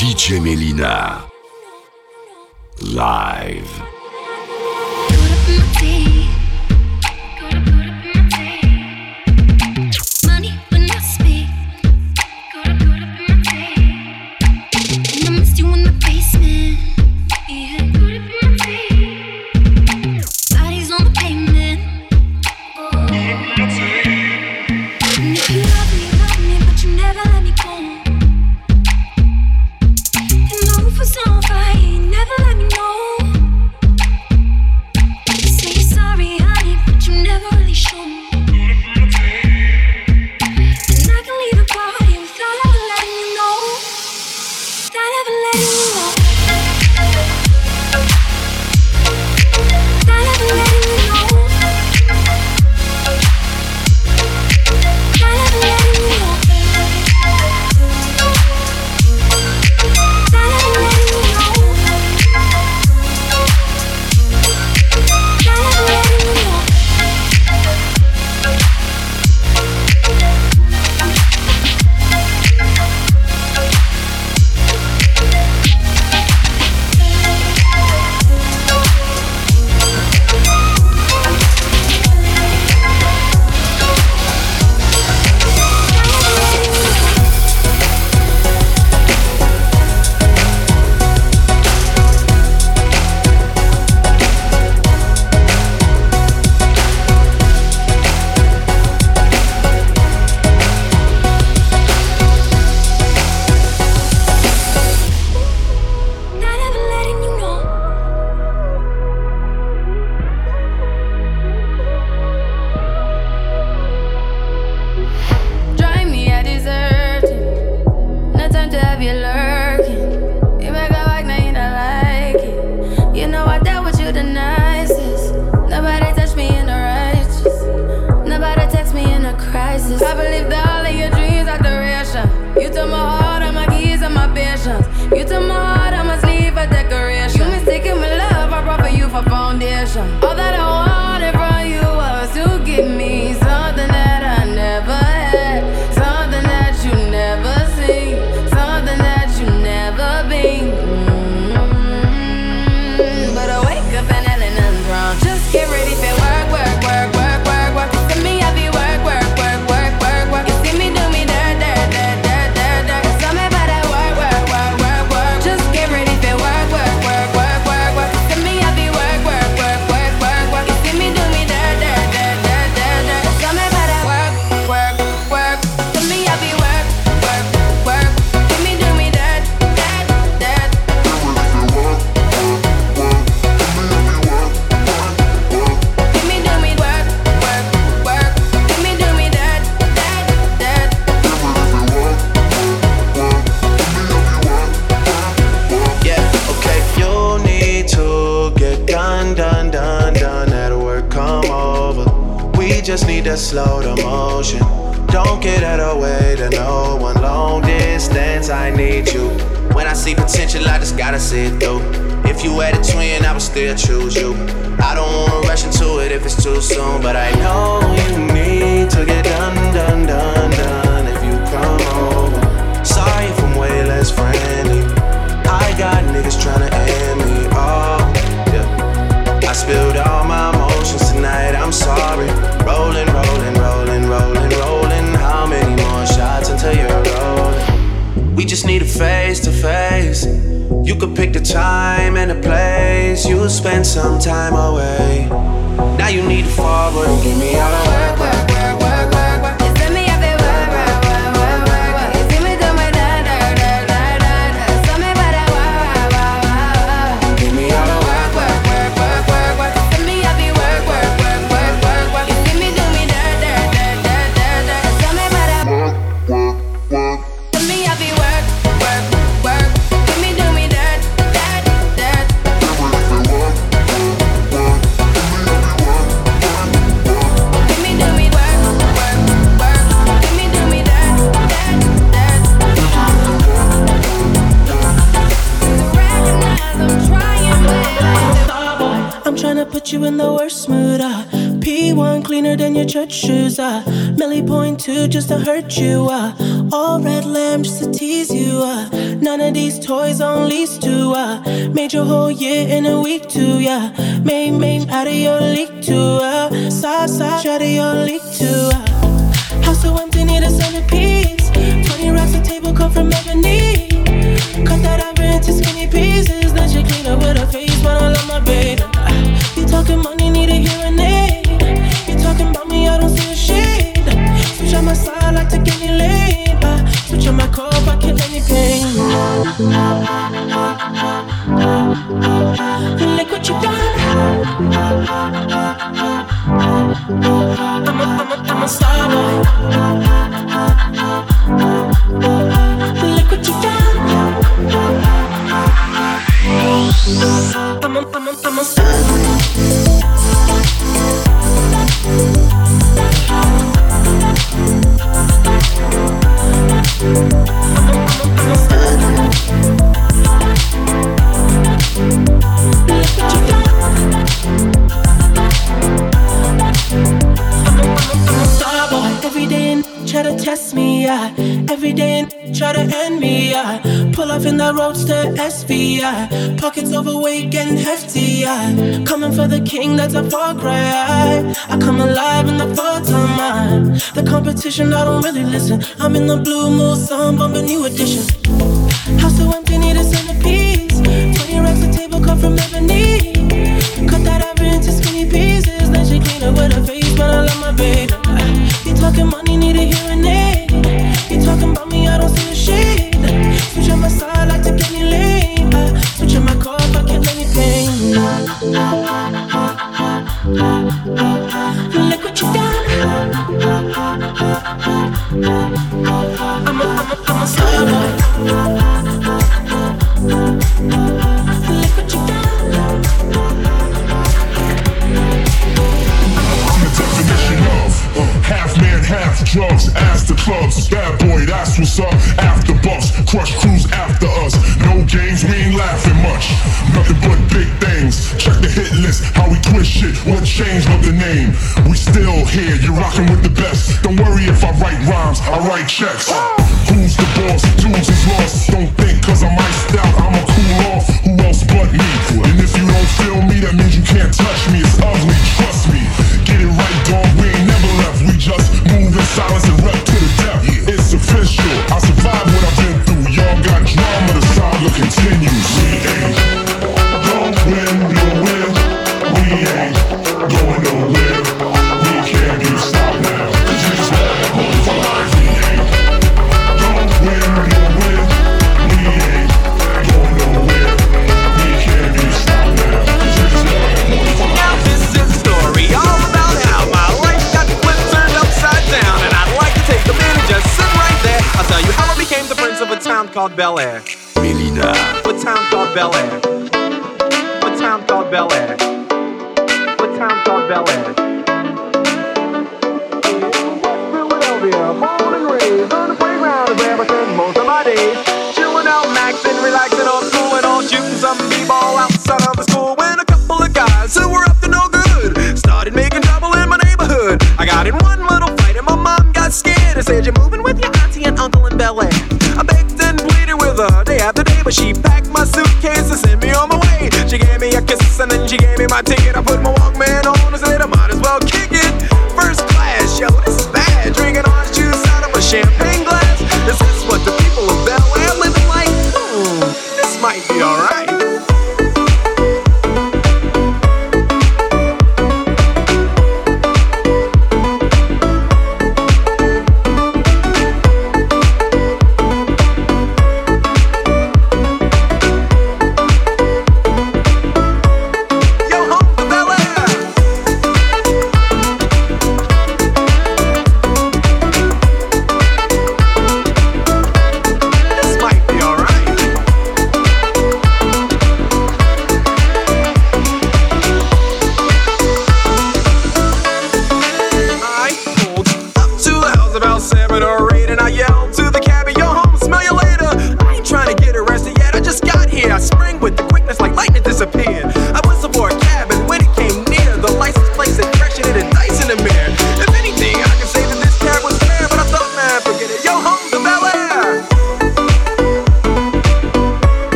gotta see it sometime. church shoes. Uh, Millie point two just to hurt you. Uh, all red lamb just to tease you. Uh, none of these toys on lease to. Uh, made your whole year in a week too. Yeah, made made out of your league too. Uh, side side out of your league too. Uh. that's a far cry. I come alive in the full time. The competition, I don't really listen. I'm in the blue mood, some bumping new edition. I write checks.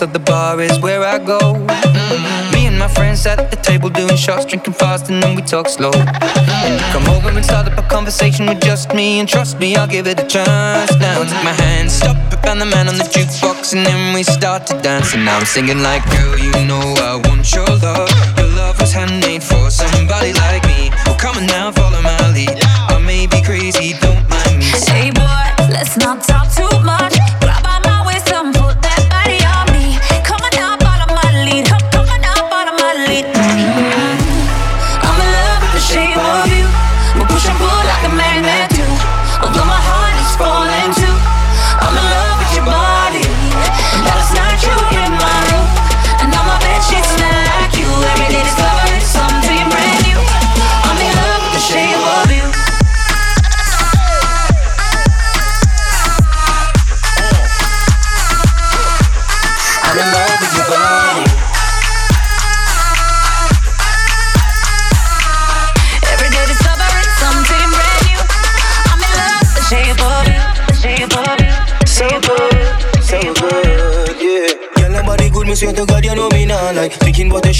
So the bar is where I go. Me and my friends at the table doing shots, drinking fast, and then we talk slow. Mm-hmm. Come over and start up a conversation with just me, and trust me, I'll give it a chance. Now take my hand, stop it, and the man on the jukebox, and then we start to dance. And now I'm singing like, girl, you know I want your love.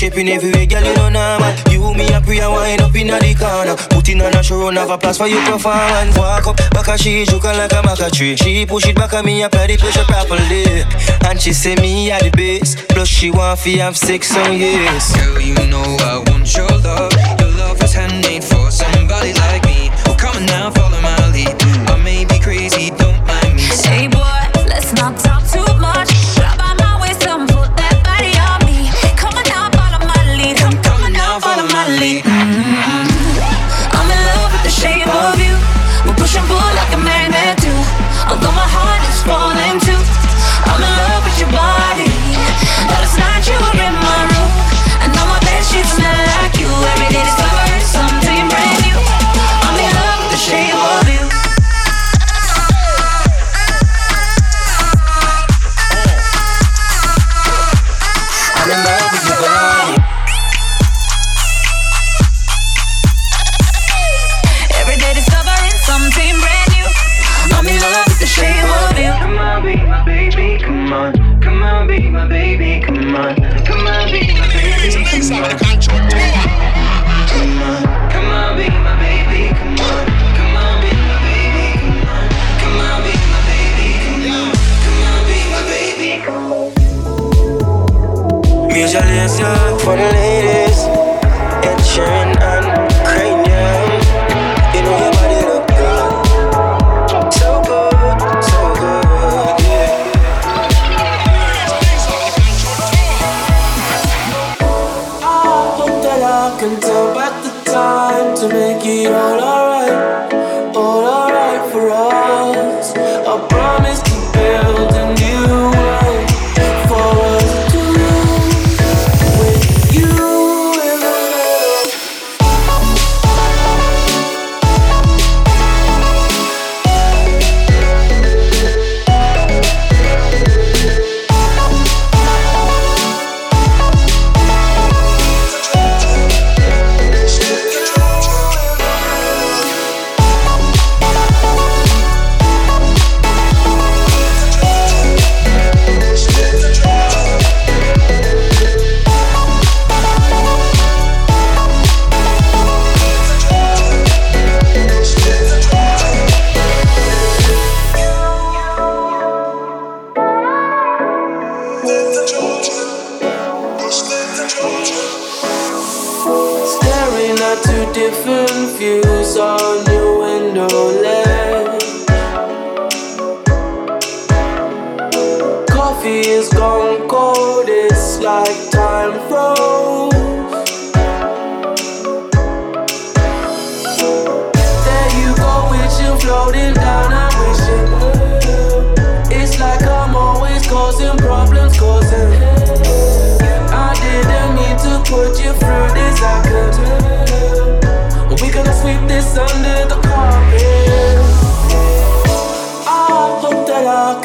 Shaping everywhere, girl, you know normal. You, me, and wind up in the corner. Putting on a show, have a place for you performance. Walk up, back a she, joking like a maca tree. She push it back at me, apply the pressure properly. And she say me at the base. Plus she want fi have sex, so yes. Girl, you know I want your love. Your love is handmade for somebody like me. Well, come on now, follow my lead. Sharing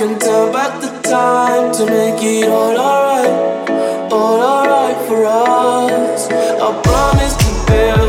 can tell by the time to make it all alright, all alright for us. I promise to build.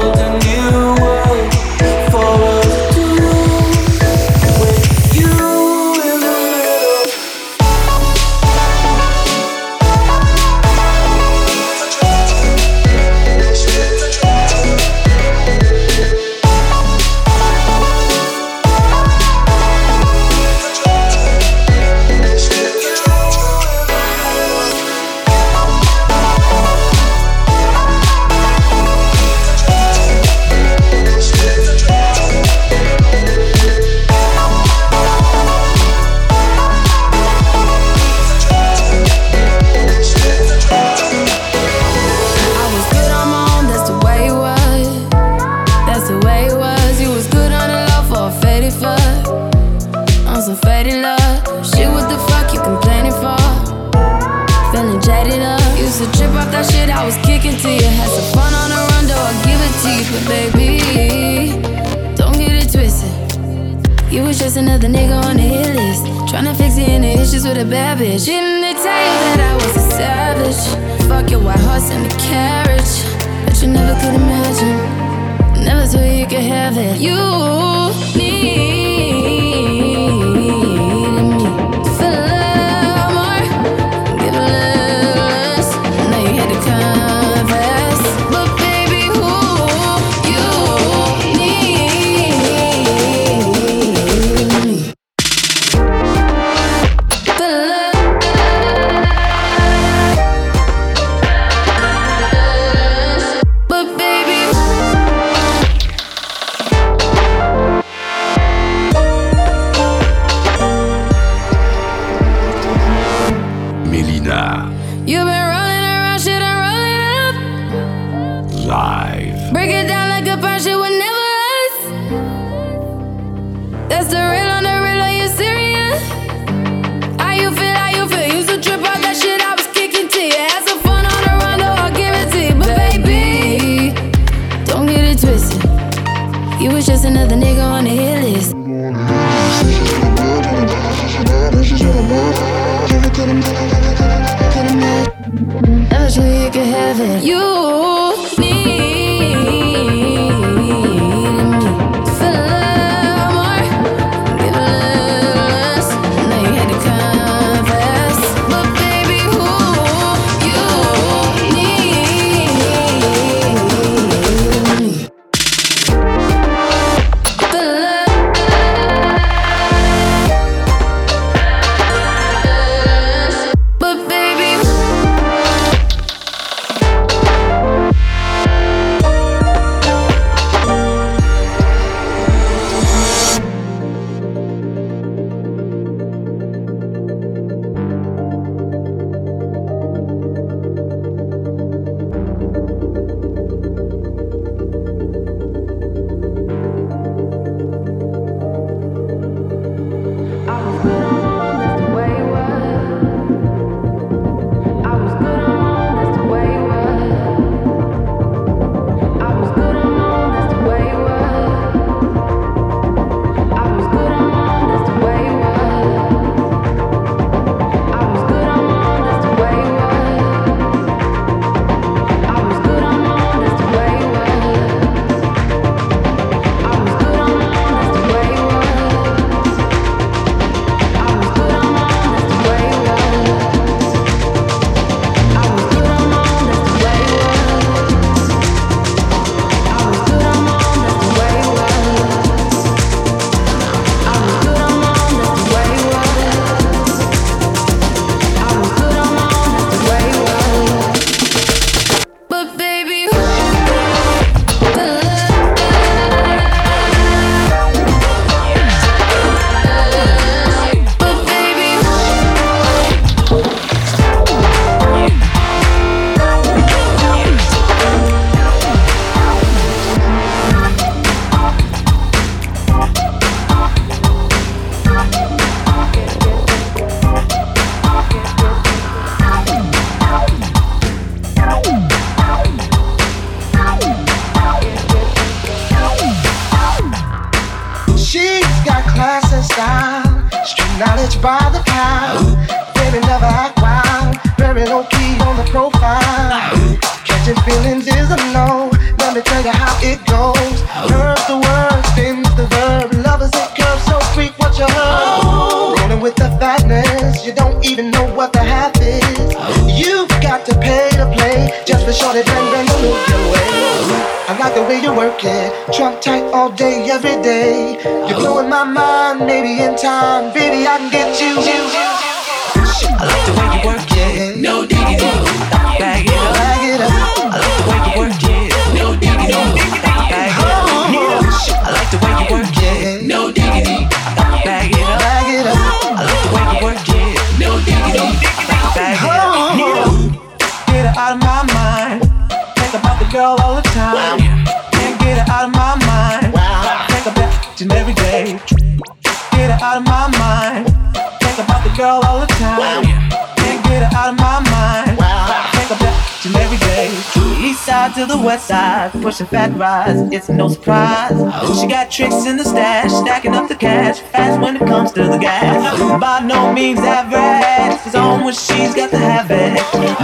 The west side, pushing fat rides, it's no surprise. She got tricks in the stash, stacking up the cash, fast when it comes to the gas. By no means average, she's on what she's got to have it.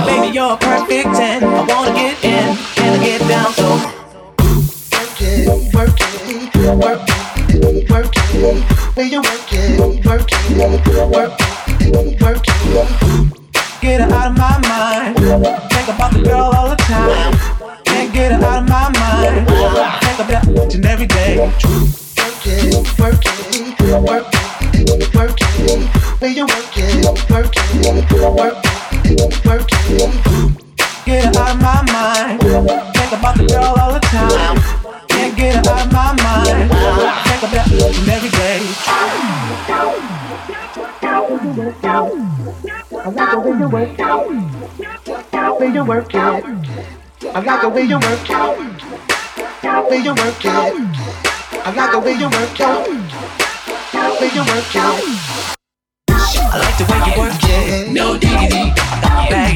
Baby, you're a perfect 10, I wanna get in, can I get down so? Work it, work it, work it, work it, where you work it, work it, work it, work it. Get her out of my mind. Think about the girl all the time. Get her out of my mind. Think about each and every day. Work it, work it, work it, work it. Where you work it, work it, work it, work it. Get her out of my mind. Think about the girl all the time. Can't get her out of my mind. Think about each and every day. I like the way you work. Way you work it. I like the way you work it. Way you work it. I like the way you work it. Way you work it. I like the way you work it. No diggity. Bag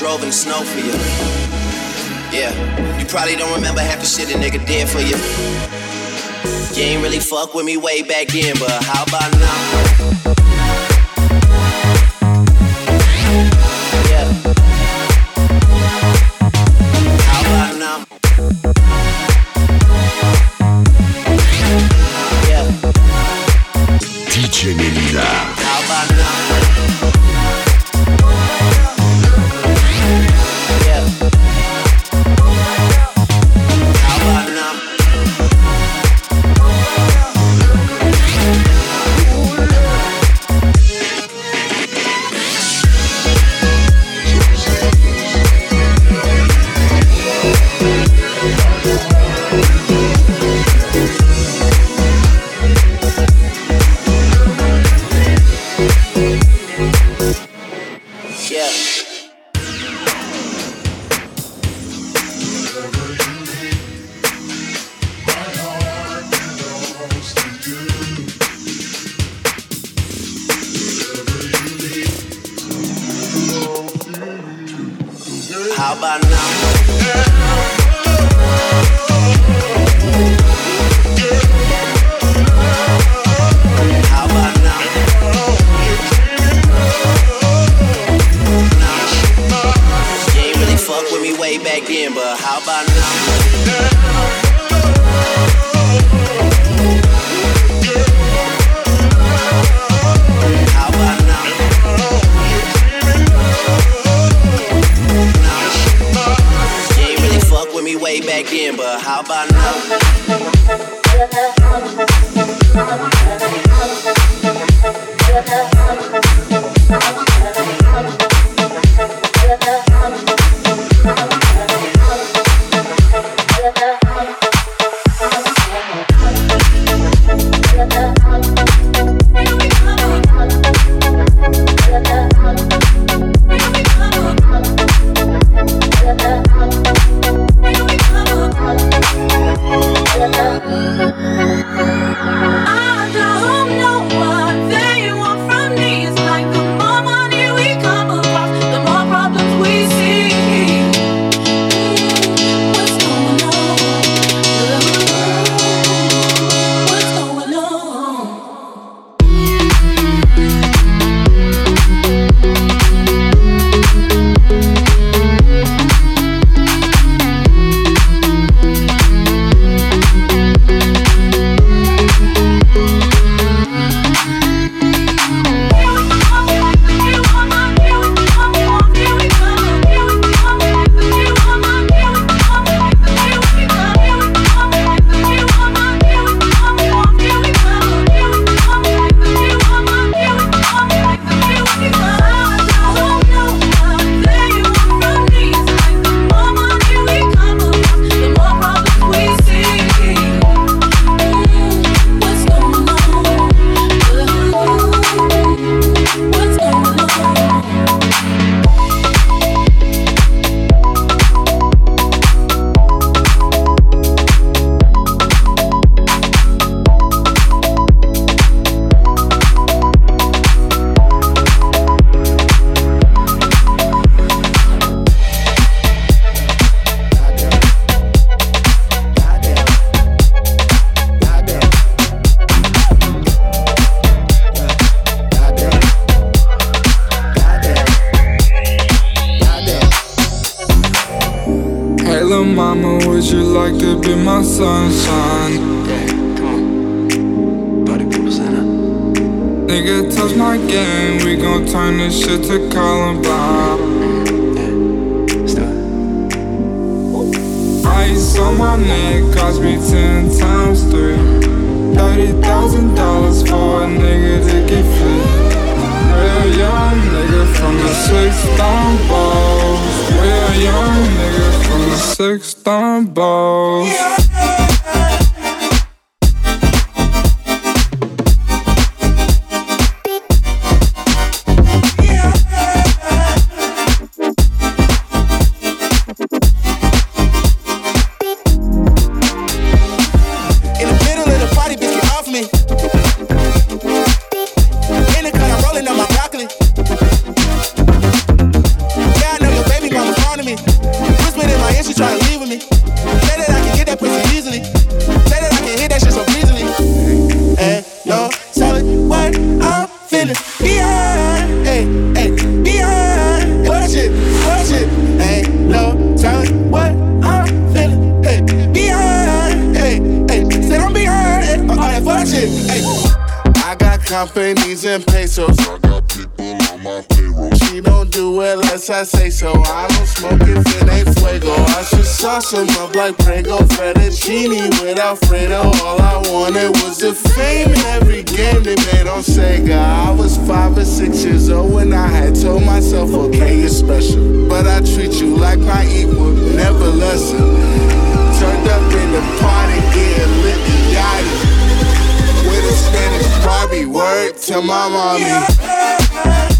drove in the snow for you. Yeah, you probably don't remember half the shit a nigga did for you. You ain't really fuck with me way back then, but how about now? Habana. feeling. Behind, hey, hey, behind. Watch it, watch it. Ain't no telling what I'm feeling. Hey, behind, hey, hey. Said I'm behind, hey, all that fuck shit. Hey, I got companies and pesos. Don't do it unless I say so. I don't smoke if it ain't fuego. I should sauce them up like Prego fettuccine with Alfredo. All I wanted was the fame in every game they made on Sega. I was five or six years old when I had told myself, okay, you're special. But I treat you like my equal, never lesson. Turned up in the party, getting lit and yachty. With a Spanish Barbie, word to my mommy. In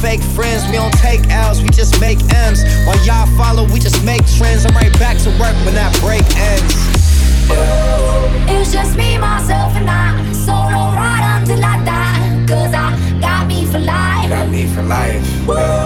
Fake friends, we don't take L's, we just make M's. While y'all follow, we just make trends. I'm right back to work when that break ends. It's just me, myself, and I. Solo ride until I die. Cause I got me for life. Got me for life. I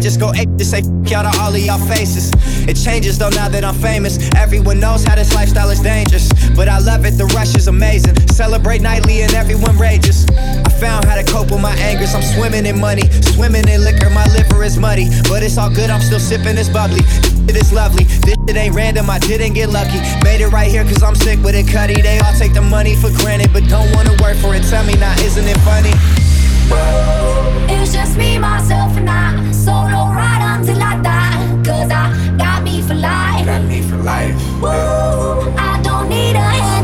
just go ape to say f- out of all of y'all faces. It changes though now that I'm famous. Everyone knows how this lifestyle is dangerous. But I love it, the rush is amazing. Celebrate nightly and everyone rages. I found how to cope with my angers. I'm swimming in money, swimming in liquor. My liver is muddy, but it's all good. I'm still sipping this bubbly. It is lovely. This ain't random. I didn't get lucky. Made it right here cause I'm sick with it, cutty. They all take the money for granted, but don't wanna work for it. Tell me now, isn't it funny? It's just me, myself, and I. Solo until I die. Cause I got me for life. Got me for life. I don't need a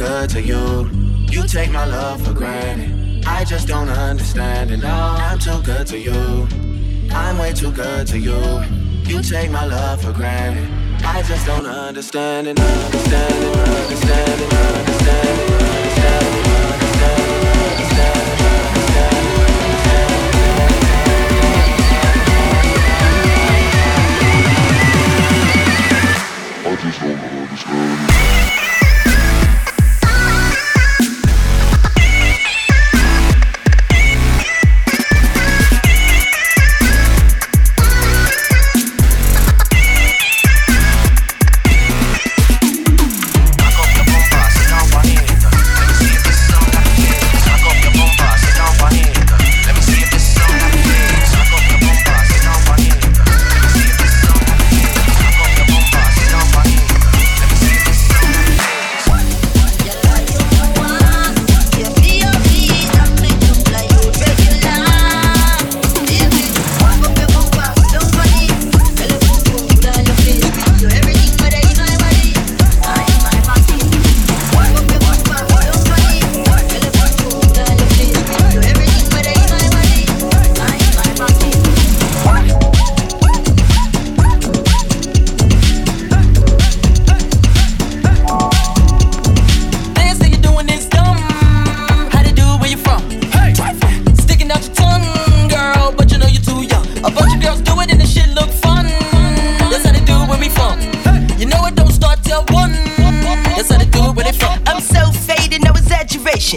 good to you. You take my love for granted. I just don't understand it. No, I'm too good to you. I'm way too good to you. You take my love for granted. I just don't understand it, understand it, understand it, understand it,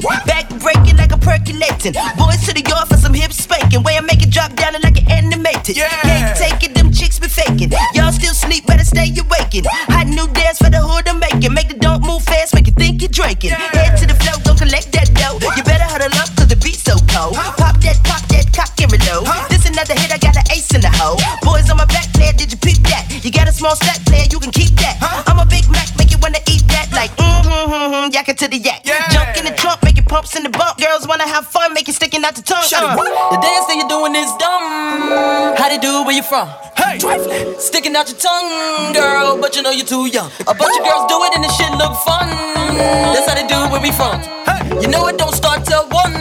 Back breaking like a percolating. Boys to the yard for some hip spanking. Way I make it drop down and like an animated. Can't take it, them chicks be faking. Y'all still sleep, better stay awakened. Hot new dance for the hood I'm making. Make the don't move fast, make you think you're drinking. Head to the flow, don't collect that dough. You better huddle up cause the beat's so cold. Pop that, pop that, cock and reload. This another hit, I got an ace in the hole. Boys on my back, player, did you peep that? You got a small stack, player, you can keep that. I'm a big Mac, make you wanna eat that. Like, mm-hmm, mm-hmm, yak it to the yak. Junk in the trunk, pumps in the bump. Girls wanna have fun, make it sticking out the tongue. Uh. The dance that you're doing is dumb. How they do where you from? Hey, sticking out your tongue, girl, but you know you're too young. A bunch of girls do it and the shit look fun. That's how they do where we from. Hey. You know it don't start till one.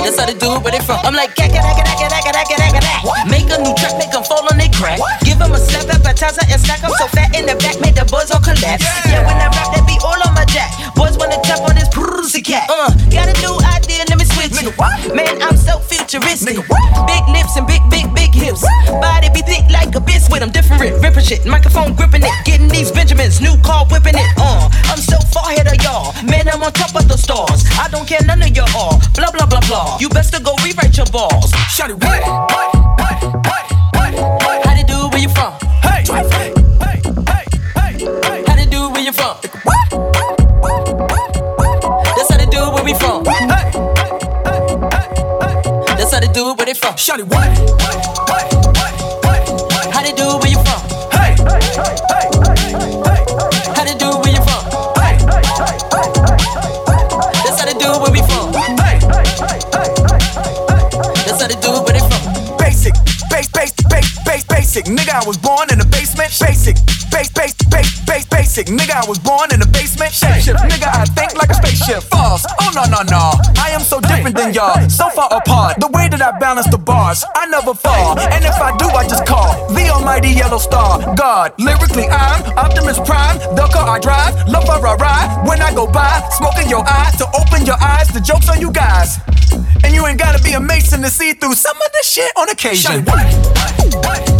That's how they do where they from. I'm like, yak it, yak it, yak it, yak it. Make a new track, make them fall on their crack. Give them a slap, appetizer, and stack them so fat in the back, make the boys all collapse. Yeah, when I rap, that be all on my jack. Boys wanna tap on this pussy cat. Uh, got a new idea, let me switch it. Man, I'm so futuristic. Big lips and big, big, big hips. Body be thick like a biscuit. I'm different, ripping shit. Microphone gripping it, getting these Benjamins. New car whipping it. Uh, I'm so far ahead of y'all. Man, I'm on top of the stars. I don't care none of y'all. Blah blah blah blah. You best to go rewrite your balls. Shut it, what? How they do it How they do it where we from. That's how they do do it where they from? Shawty, what? How they do it where you from? Hey! How base, basic. Nigga, I was born in the basement. Basic, base, base, base, base, basic. Nigga, I was born in the basement. Shapeship, nigga, I think like a spaceship. False. Oh no no no. I am so different than y'all. So far apart. The way that I balance the bars, I never fall. And if I do, I just call the almighty yellow star. God, lyrically, I'm Optimus Prime. The car I drive, love where I ride. When I go by, smoking your eyes to open your eyes. The jokes on you guys. And you ain't gotta be a mason to see through some of this shit on occasion. Melyna.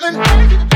driving.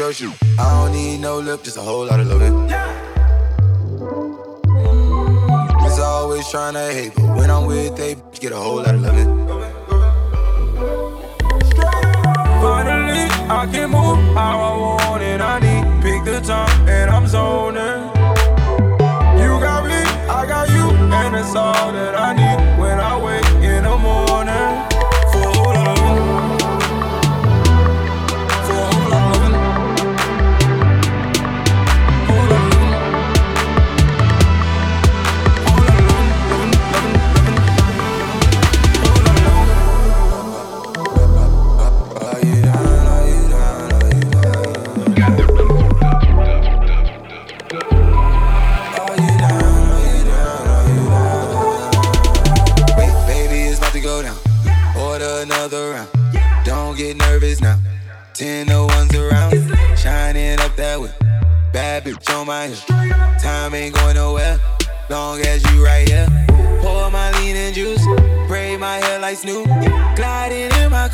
I don't need no lip, just a whole lot of loving. Yeah. It's always trying to hate, but when I'm with they get a whole lot of loving. Finally, I can move how I want and I need. Pick the time and I'm zoning. You got me, I got you, and it's all that I need. mine. Time ain't going nowhere, long as you right here. Pour my lean and juice, Pray my hair like Snoop, gliding in my